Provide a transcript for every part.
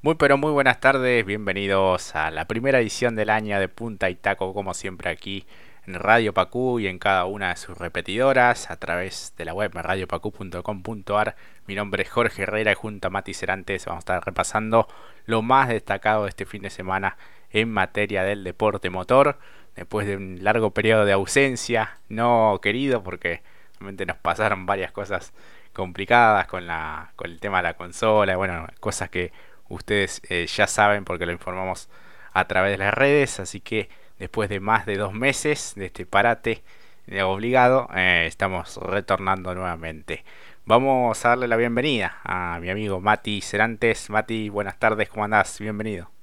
Muy pero muy buenas tardes, bienvenidos a la primera edición del año de Punta y Taco, como siempre aquí en Radio Pacú y en cada una de sus repetidoras a través de la web radiopacu.com.ar. Mi nombre es Jorge Herrera y junto a Mati Cerantes vamos a estar repasando lo más destacado de este fin de semana en materia del deporte motor. Después de un largo periodo de ausencia, no querido porque realmente nos pasaron varias cosas complicadas con, la, con el tema de la consola, bueno, cosas que ustedes eh, ya saben porque lo informamos a través de las redes, así que después de más de dos meses de este parate de obligado, eh, estamos retornando nuevamente. Vamos a darle la bienvenida a mi amigo Mati Cerantes. Mati, buenas tardes, ¿cómo andás? Bienvenido.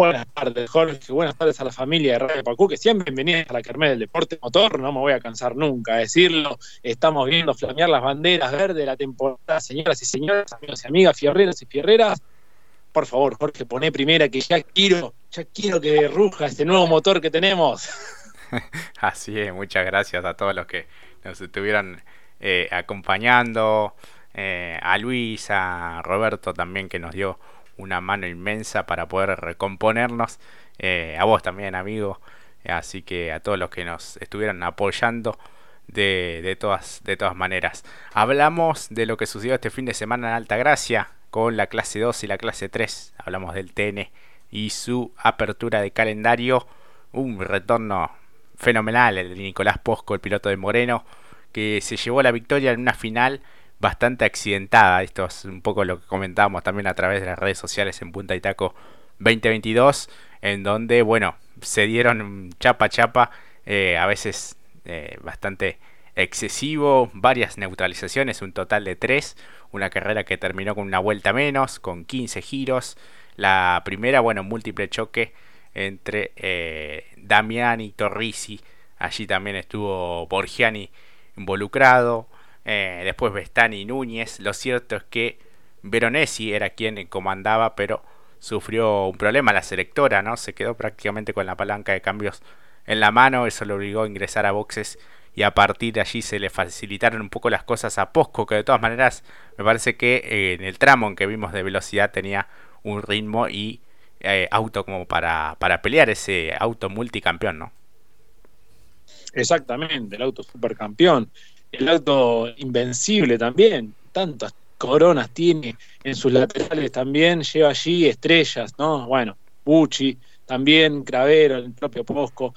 Buenas tardes, Jorge. Buenas tardes a la familia de Radio Pacú, que siempre bienvenidos a la Carmel del Deporte Motor. No me voy a cansar nunca de decirlo. Estamos viendo flamear las banderas verdes de la temporada, señoras y señores, amigos y amigas, fierreras y fierreras. Por favor, Jorge, poné primera que ya quiero, ya quiero que ruja este nuevo motor que tenemos. Así es, muchas gracias a todos los que nos estuvieron eh, acompañando, eh, a Luis, a Roberto también que nos dio una mano inmensa para poder recomponernos. Eh, a vos también, amigo. Así que a todos los que nos estuvieron apoyando de, de, todas, de todas maneras. Hablamos de lo que sucedió este fin de semana en Alta Gracia con la clase 2 y la clase 3. Hablamos del TN y su apertura de calendario. Un retorno fenomenal el de Nicolás Posco, el piloto de Moreno, que se llevó la victoria en una final bastante accidentada. Esto es un poco lo que comentábamos también a través de las redes sociales en Punta y Taco 2022, en donde, bueno, se dieron chapa chapa, eh, a veces eh, bastante excesivo, varias neutralizaciones, un total de tres, una carrera que terminó con una vuelta menos, con 15 giros, la primera, bueno, múltiple choque entre eh, Damiani y Torrisi, allí también estuvo Borgiani involucrado, eh, después Bestani Núñez. Lo cierto es que Veronesi era quien comandaba, pero sufrió un problema la selectora, ¿no? Se quedó prácticamente con la palanca de cambios en la mano, eso lo obligó a ingresar a boxes y a partir de allí se le facilitaron un poco las cosas a Posco, que de todas maneras me parece que eh, en el tramo en que vimos de velocidad tenía un ritmo y eh, auto como para, para pelear ese auto multicampeón, ¿no? Exactamente, el auto supercampeón el auto invencible también, tantas coronas tiene en sus laterales también, lleva allí estrellas, ¿no? Bueno, Bucci, también Cravero, el propio Posco,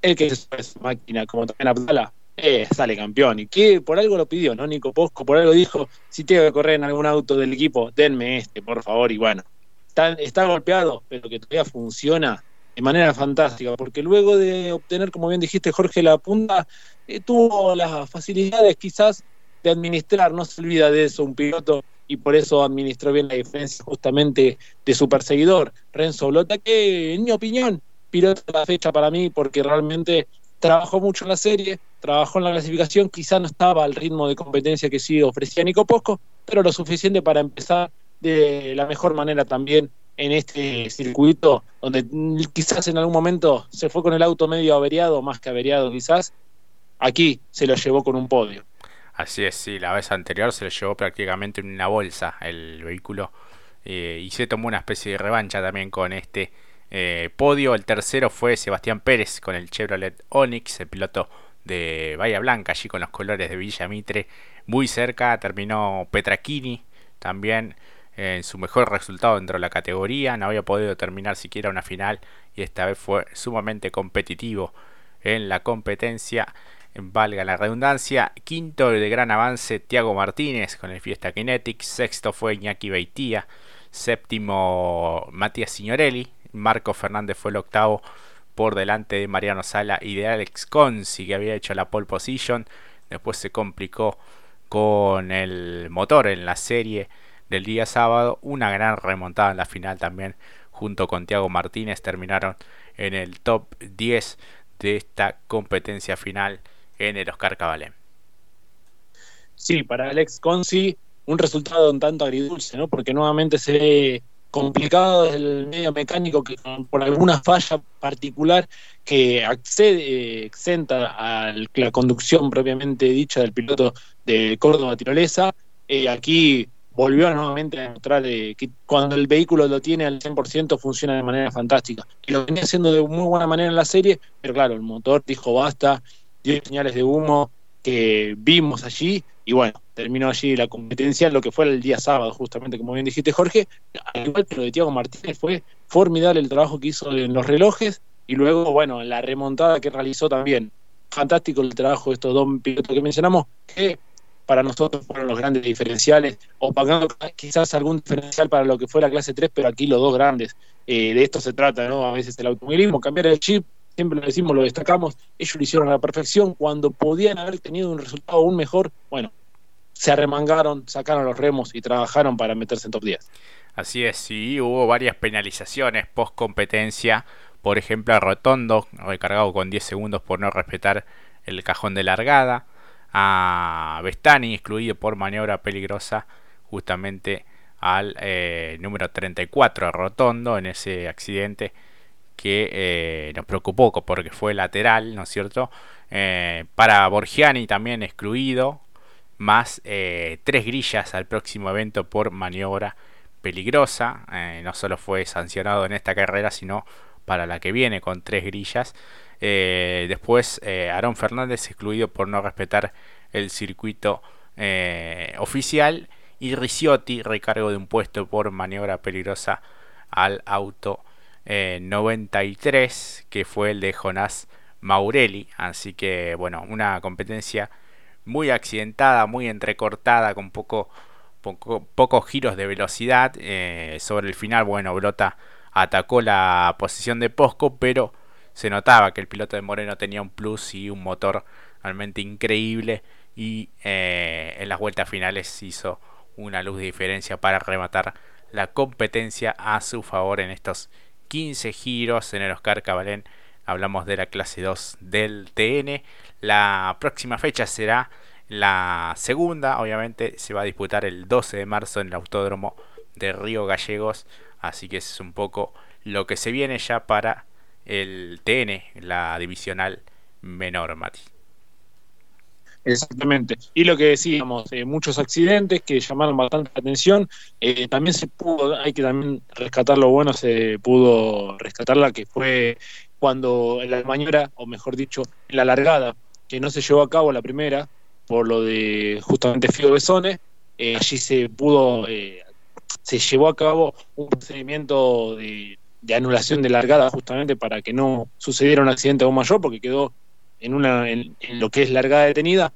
el que es esa máquina, como también Abdala, eh, sale campeón. Y que por algo lo pidió, ¿no? Nico Posco, por algo dijo, si tengo que correr en algún auto del equipo, denme este, por favor, y bueno. Está, está golpeado, pero que todavía funciona de manera fantástica, porque luego de obtener, como bien dijiste, Jorge, la punta, eh, tuvo las facilidades quizás de administrar, no se olvida de eso un piloto, y por eso administró bien la diferencia justamente de su perseguidor, Renzo Blota, que en mi opinión, piloto de la fecha para mí, porque realmente trabajó mucho en la serie, trabajó en la clasificación, quizás no estaba al ritmo de competencia que sí ofrecía Nico Posco, pero lo suficiente para empezar de la mejor manera también en este circuito, donde quizás en algún momento se fue con el auto medio averiado, más que averiado quizás, aquí se lo llevó con un podio. Así es, sí, la vez anterior se lo llevó prácticamente en una bolsa el vehículo eh, y se tomó una especie de revancha también con este eh, podio. El tercero fue Sebastián Pérez con el Chevrolet Onix, el piloto de Bahía Blanca, allí con los colores de Villa Mitre, muy cerca. Terminó Petraquini también en su mejor resultado dentro de la categoría, no había podido terminar siquiera una final y esta vez fue sumamente competitivo en la competencia, valga la redundancia, quinto de gran avance Tiago Martínez con el Fiesta Kinetics, sexto fue Iñaki Beitía, séptimo Matías Signorelli, Marco Fernández fue el octavo por delante de Mariano Sala y de Alex Consi que había hecho la pole position, después se complicó con el motor en la serie del día sábado. Una gran remontada en la final también junto con Tiago Martínez terminaron en el top 10 de esta competencia final en el Oscar Cabalén. Sí, para Alex Consi un resultado un tanto agridulce, ¿no? Porque nuevamente se ve complicado el medio mecánico que por alguna falla particular que accede, exenta a la conducción propiamente dicha del piloto de Córdoba Tirolesa. Eh, aquí volvió nuevamente a demostrar eh, que cuando el vehículo lo tiene al 100% funciona de manera fantástica. Y lo venía haciendo de muy buena manera en la serie, pero claro, el motor dijo basta, dio señales de humo que vimos allí y bueno, terminó allí la competencia, lo que fue el día sábado, justamente como bien dijiste Jorge, al igual que lo de Tiago Martínez, fue formidable el trabajo que hizo en los relojes y luego, bueno, la remontada que realizó también. Fantástico el trabajo de estos dos pilotos que mencionamos, que para nosotros fueron los grandes diferenciales, o pagando quizás algún diferencial para lo que fue la clase 3, pero aquí los dos grandes. Eh, de esto se trata, ¿no? A veces el automovilismo, cambiar el chip, siempre lo decimos, lo destacamos, ellos lo hicieron a la perfección, cuando podían haber tenido un resultado aún mejor, bueno, se arremangaron, sacaron los remos y trabajaron para meterse en top 10. Así es, sí, hubo varias penalizaciones post competencia, por ejemplo a Rotondo, recargado con 10 segundos por no respetar el cajón de largada, a Bestani, excluido por maniobra peligrosa, justamente al eh, número 34 Rotondo en ese accidente que eh, nos preocupó porque fue lateral, ¿no es cierto? Eh, para Borgiani también excluido, más tres grillas al próximo evento por maniobra peligrosa. no solo fue sancionado en esta carrera, sino para la que viene con tres grillas. Eh, después, eh, Aaron Fernández excluido por no respetar el circuito eh, oficial. Y Ricciotti, recargo de un puesto por maniobra peligrosa al auto 93, que fue el de Jonás Maurelli. Así que, bueno, una competencia muy accidentada, muy entrecortada, con poco, poco pocos giros de velocidad. sobre el final, bueno, Brota atacó la posición de Posco, pero se notaba que el piloto de Moreno tenía un plus y un motor realmente increíble y eh, en las vueltas finales hizo una luz de diferencia para rematar la competencia a su favor en estos 15 giros en el Oscar Cabalén. Hablamos de la clase 2 del TN. La próxima fecha será la segunda, obviamente se va a disputar el 12 de marzo en el Autódromo de Río Gallegos. Así que es un poco lo que se viene ya para el TN, la divisional menor, Mati. Exactamente. Y lo que decíamos, eh, muchos accidentes que llamaron bastante la atención. Eh, también se pudo, hay que también rescatar lo bueno, se pudo rescatar la que fue cuando en la maniobra, o mejor dicho, en la largada, que no se llevó a cabo la primera, por lo de justamente Fido Besone, eh, allí se pudo, se llevó a cabo un procedimiento de de anulación de largada justamente para que no sucediera un accidente aún mayor, porque quedó en, una, en, lo que es largada detenida.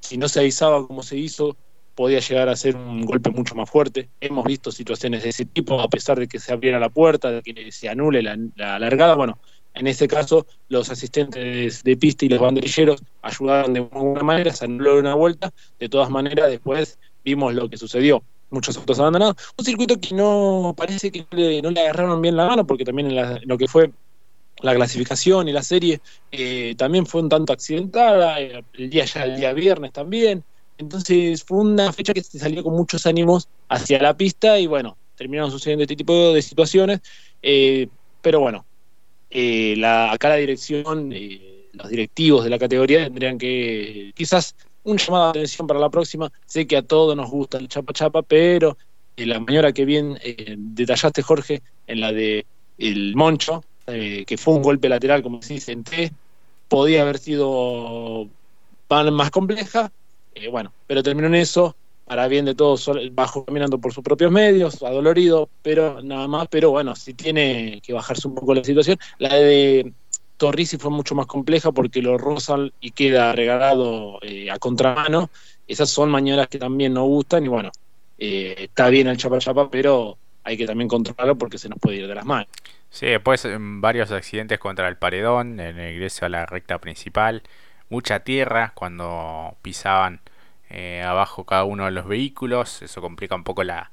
Si no se avisaba como se hizo, podía llegar a ser un golpe mucho más fuerte. Hemos visto situaciones de ese tipo, a pesar de que se abriera la puerta, de que se anule la, la largada. Bueno, en este caso, los asistentes de pista y los banderilleros ayudaron de alguna manera, se anuló una vuelta. De todas maneras, después vimos lo que sucedió muchos autos abandonados. Un circuito que no parece que no le, agarraron bien la mano, porque también en, lo que fue la clasificación y la serie eh, también fue un tanto accidentada, eh, el día ya el día viernes también. Entonces fue una fecha que se salió con muchos ánimos hacia la pista y bueno, terminaron sucediendo este tipo de situaciones. Eh, pero bueno, la, acá la dirección, los directivos de la categoría tendrían que quizás un llamado de atención para la próxima. Sé que a todos nos gusta el chapa chapa, pero en la maniobra que bien eh, detallaste, Jorge, en la de el Moncho, eh, que fue un golpe lateral, como decís, en T, podía haber sido más compleja. Eh, bueno, pero terminó en eso, para bien de todos, bajo caminando por sus propios medios, adolorido, pero nada más. Pero bueno, si tiene que bajarse un poco la situación. La de Torrisi fue mucho más compleja porque lo rozan y queda regalado eh, a contramano. Esas son maniobras que también nos gustan y bueno, eh, está bien el chapa chapa, pero hay que también controlarlo porque se nos puede ir de las manos. Sí, después varios accidentes contra el paredón en el ingreso a la recta principal, mucha tierra cuando pisaban eh, abajo cada uno de los vehículos, eso complica un poco la,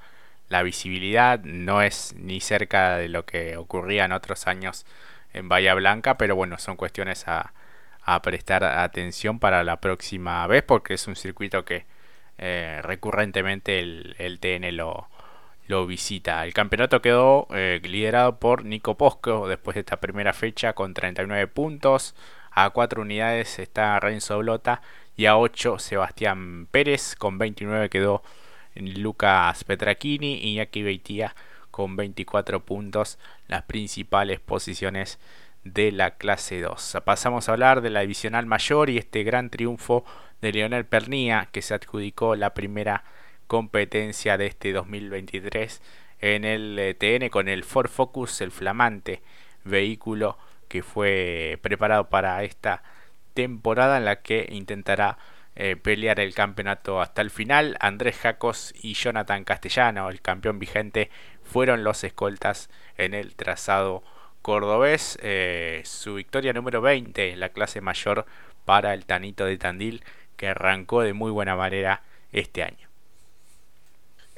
la visibilidad, no es ni cerca de lo que ocurría en otros años en Bahía Blanca, pero bueno, son cuestiones a, prestar atención para la próxima vez porque es un circuito que eh, recurrentemente el, TN lo, lo, visita. El campeonato quedó eh, liderado por Nico Posco después de esta primera fecha con 39 puntos. A 4 unidades está Renzo Blota y a 8 Sebastián Pérez con 29 quedó Lucas Petrachini y Iñaki Beitia con 24 puntos, las principales posiciones de la clase 2. Pasamos a hablar de la divisional mayor y este gran triunfo de Leonel Pernía que se adjudicó la primera competencia de este 2023 en el eh, TN con el Ford Focus, el flamante vehículo que fue preparado para esta temporada en la que intentará eh, pelear el campeonato hasta el final. Andrés Jacos y Jonathan Castellano, el campeón vigente, fueron los escoltas en el trazado cordobés. Eh, su victoria número 20 en la clase mayor para el Tanito de Tandil, que arrancó de muy buena manera este año.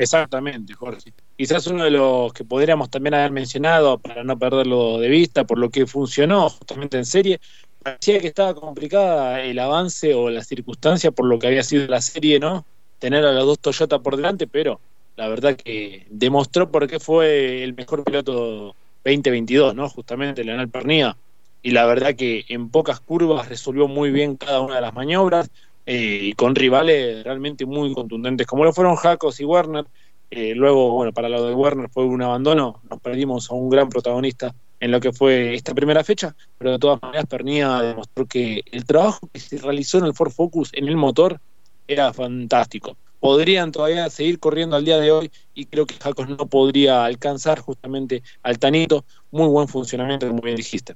Exactamente, Jorge. Quizás uno de los que podríamos también haber mencionado para no perderlo de vista por lo que funcionó justamente en serie. Parecía que estaba complicada el avance o la circunstancia por lo que había sido la serie, ¿no? Tener a los dos Toyota por delante, pero la verdad que demostró por qué fue el mejor piloto 2022, ¿no? Justamente Leonel Pernía. Y la verdad que en pocas curvas resolvió muy bien cada una de las maniobras y con rivales realmente muy contundentes, como lo fueron Jacos y Werner. Eh, luego, bueno, para lo de Werner fue un abandono, nos perdimos a un gran protagonista en lo que fue esta primera fecha, pero de todas maneras Pernía demostró que el trabajo que se realizó en el Ford Focus, en el motor, era fantástico. Podrían todavía seguir corriendo al día de hoy y creo que Jacos no podría alcanzar justamente al Tanito. Muy buen funcionamiento, como bien dijiste.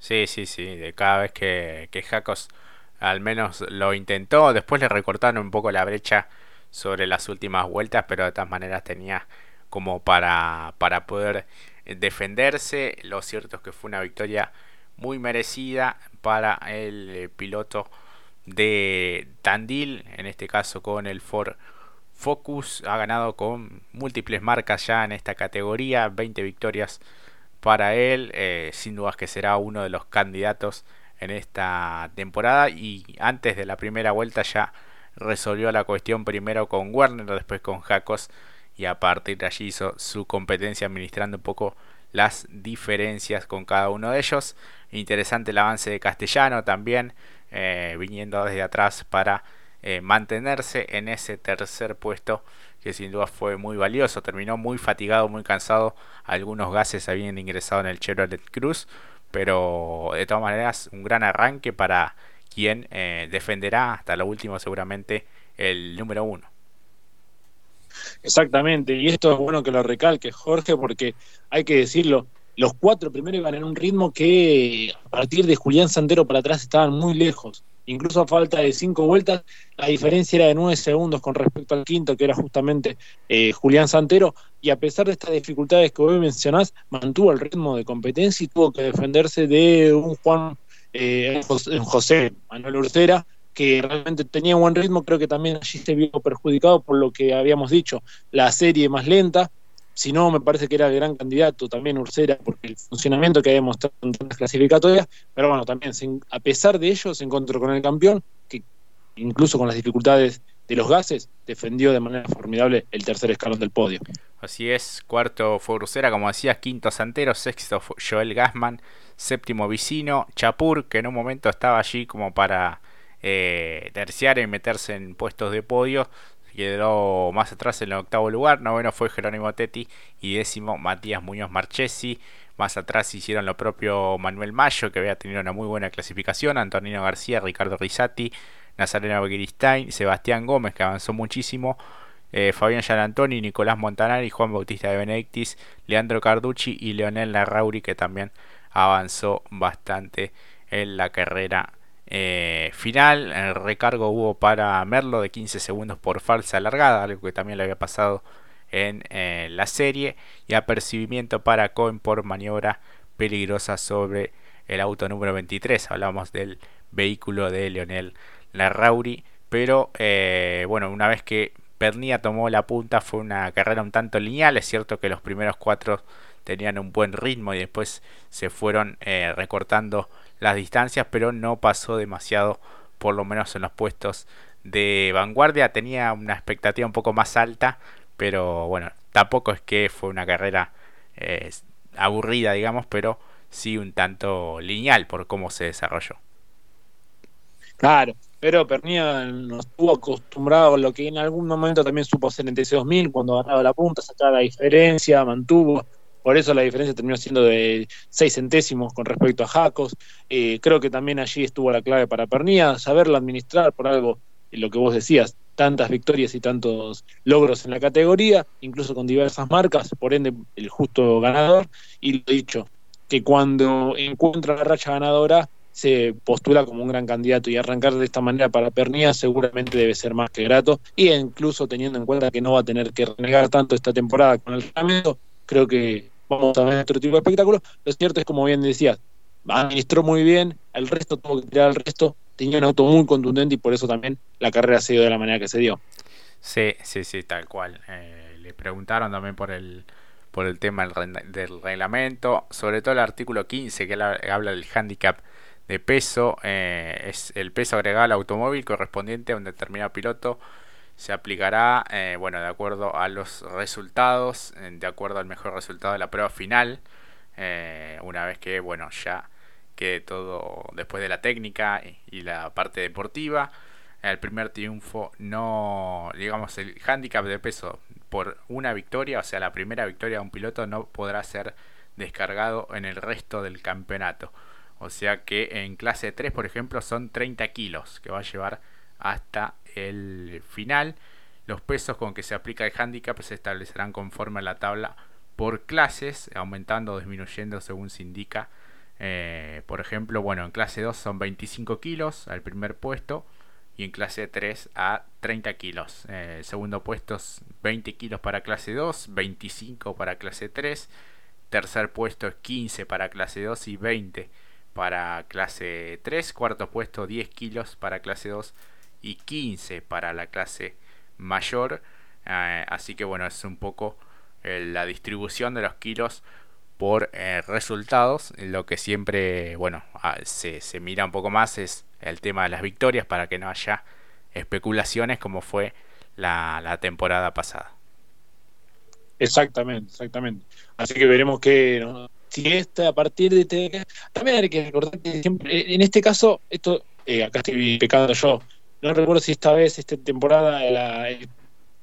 Sí, sí, sí. De cada vez que, que Jacos al menos lo intentó. Después le recortaron un poco la brecha sobre las últimas vueltas, pero de todas maneras tenía como para, para poder defenderse. Lo cierto es que fue una victoria muy merecida para el eh, piloto de Tandil, en este caso con el Ford Focus. Ha ganado con múltiples marcas ya en esta categoría, 20 victorias para él. Eh, sin dudas que será uno de los candidatos en esta temporada y antes de la primera vuelta ya resolvió la cuestión primero con Werner, después con Jacos y a partir de allí hizo su competencia administrando un poco las diferencias con cada uno de ellos. Interesante el avance de Castellano también, eh, viniendo desde atrás para eh, mantenerse en ese tercer puesto que sin duda fue muy valioso. Terminó muy fatigado, muy cansado. Algunos gases habían ingresado en el Chevrolet Cruz, pero de todas maneras un gran arranque para quien eh, defenderá hasta lo último seguramente el número uno. Exactamente, y esto es bueno que lo recalque Jorge, porque hay que decirlo, los cuatro primeros iban en un ritmo que a partir de Julián Santero para atrás estaban muy lejos. Incluso a falta de cinco vueltas, la diferencia era de nueve segundos con respecto al quinto, que era justamente eh, Julián Santero. Y a pesar de estas dificultades que hoy mencionás, mantuvo el ritmo de competencia y tuvo que defenderse de un Juan eh, José Manuel Urcera, que realmente tenía buen ritmo. Creo que también allí se vio perjudicado por lo que habíamos dicho, la serie más lenta si no, me parece que era el gran candidato también Ursera, porque el funcionamiento que había mostrado en las clasificatorias, pero bueno, también a pesar de ello se encontró con el campeón, que incluso con las dificultades de los gases, defendió de manera formidable el tercer escalón del podio. Así es, cuarto fue Ursera, como decías, quinto Santero, sexto Joel Gassman, séptimo Vicino, Chapur, que en un momento estaba allí como para eh, terciar y meterse en puestos de podio, quedó más atrás en el octavo lugar. Noveno fue Jerónimo Tetti y décimo Matías Muñoz Marchesi. Más atrás hicieron lo propio Manuel Mayo, que había tenido una muy buena clasificación. Antonino García, Ricardo Risati, Nazareno Begiristain, Sebastián Gómez, que avanzó muchísimo. Eh, Fabián Gianantoni, Nicolás Montanari, Juan Bautista de Benedictis, Leandro Carducci y Leonel Larrauri, que también avanzó bastante en la carrera eh, final, recargo hubo para Merlo de 15 segundos por falsa alargada, algo que también le había pasado en eh, la serie, y apercibimiento para Cohen por maniobra peligrosa sobre el auto número 23. Hablamos del vehículo de Leonel Larrauri, pero eh, bueno, una vez que Pernia tomó la punta fue una carrera un tanto lineal, es cierto que los primeros cuatro tenían un buen ritmo y después se fueron recortando las distancias, pero no pasó demasiado, por lo menos en los puestos de vanguardia. Tenía una expectativa un poco más alta, pero bueno, tampoco es que fue una carrera eh, aburrida, digamos, pero sí un tanto lineal por cómo se desarrolló. Claro, pero Pernía no estuvo acostumbrado a lo que en algún momento también supo hacer en TC2000, cuando ganaba la punta, sacaba la diferencia, mantuvo, por eso la diferencia terminó siendo de 6 centésimos con respecto a Jacos. Eh, creo que también allí estuvo la clave para Pernía, saberlo administrar por algo, lo que vos decías, tantas victorias y tantos logros en la categoría, incluso con diversas marcas, por ende el justo ganador. Y lo dicho, que cuando encuentra la racha ganadora se postula como un gran candidato y arrancar de esta manera para Pernía seguramente debe ser más que grato y incluso teniendo en cuenta que no va a tener que renegar tanto esta temporada con el reglamento, creo que vamos a ver otro tipo de espectáculo. Lo cierto es, como bien decías, administró muy bien, el resto tuvo que tirar al resto, tenía un auto muy contundente y por eso también la carrera se dio de la manera que se dio. Sí, sí, sí, tal cual. Eh, le preguntaron también por el por el tema del, reglamento, sobre todo el artículo 15 que habla del handicap de peso, eh, es el peso agregado al automóvil correspondiente a un determinado piloto se aplicará, eh, bueno, de acuerdo a los resultados, eh, de acuerdo al mejor resultado de la prueba final, una vez que, bueno, ya quede todo después de la técnica y, la parte deportiva. El primer triunfo no, digamos, el handicap de peso por una victoria, o sea, la primera victoria de un piloto no podrá ser descargado en el resto del campeonato. O sea que en clase 3, por ejemplo, son 30 kilos que va a llevar hasta el final. Los pesos con que se aplica el handicap se establecerán conforme a la tabla por clases, aumentando o disminuyendo según se indica. Eh, por ejemplo, bueno, en clase 2 son 25 kilos al primer puesto y en clase 3 a 30 kilos. Eh, segundo puesto 20 kilos para clase 2, 25 para clase 3. Tercer puesto es 15 para clase 2 y 20 para clase 3, cuarto puesto 10 kilos para clase 2 y 15 para la clase mayor. Eh, así que bueno, es un poco eh, la distribución de los kilos por eh, resultados. Lo que siempre, bueno, se, se, mira un poco más es el tema de las victorias para que no haya especulaciones como fue la, la temporada pasada. Exactamente, exactamente. Así que veremos que si esta a partir de este también hay que recordar que siempre en este caso esto eh, acá estoy pecando yo no recuerdo si esta vez esta temporada el,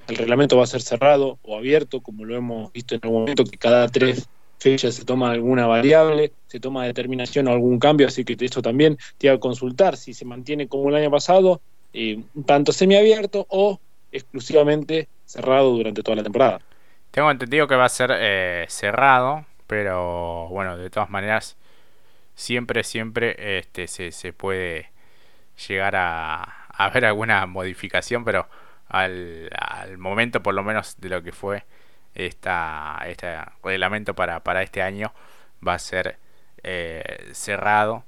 reglamento va a ser cerrado o abierto como lo hemos visto en algún momento que cada tres fechas se toma alguna variable se toma determinación o algún cambio así que esto también te iba a consultar si se mantiene como el año pasado eh, tanto semiabierto o exclusivamente cerrado durante toda la temporada. Tengo entendido que va a ser eh, cerrado pero bueno, de todas maneras, siempre, siempre este, se, se puede llegar a, a ver alguna modificación, pero al, al, momento por lo menos de lo que fue esta, este reglamento para, para este año va a ser eh, cerrado.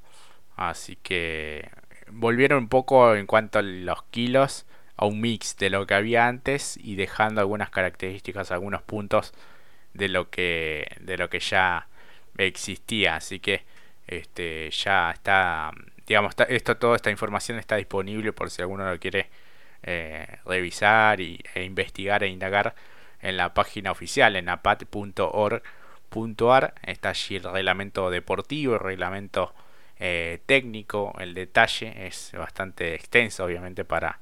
Así que volvieron un poco en cuanto a los kilos a un mix de lo que había antes y dejando algunas características, algunos puntos de lo que de lo que ya existía. Así que este ya está digamos esto toda esta información está disponible por si alguno lo quiere eh, revisar y, e investigar e indagar en la página oficial en apat.org.ar está allí el reglamento deportivo el reglamento eh, técnico. El detalle es bastante extenso obviamente para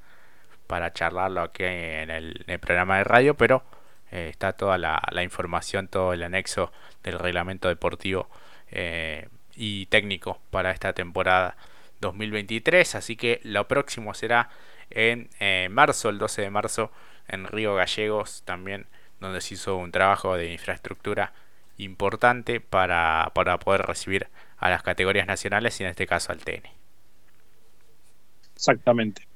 para charlarlo aquí en el programa de radio pero eh, está toda la, información, todo el anexo del reglamento deportivo eh, y técnico para esta temporada 2023. Así que lo próximo será en eh, marzo, el 12 de marzo, en Río Gallegos, también donde se hizo un trabajo de infraestructura importante para, para poder recibir a las categorías nacionales y en este caso al TN. Exactamente.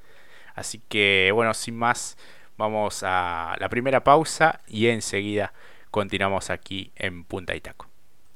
Así que bueno, sin más, Vamos a la primera pausa y enseguida continuamos aquí en Punta Itaco.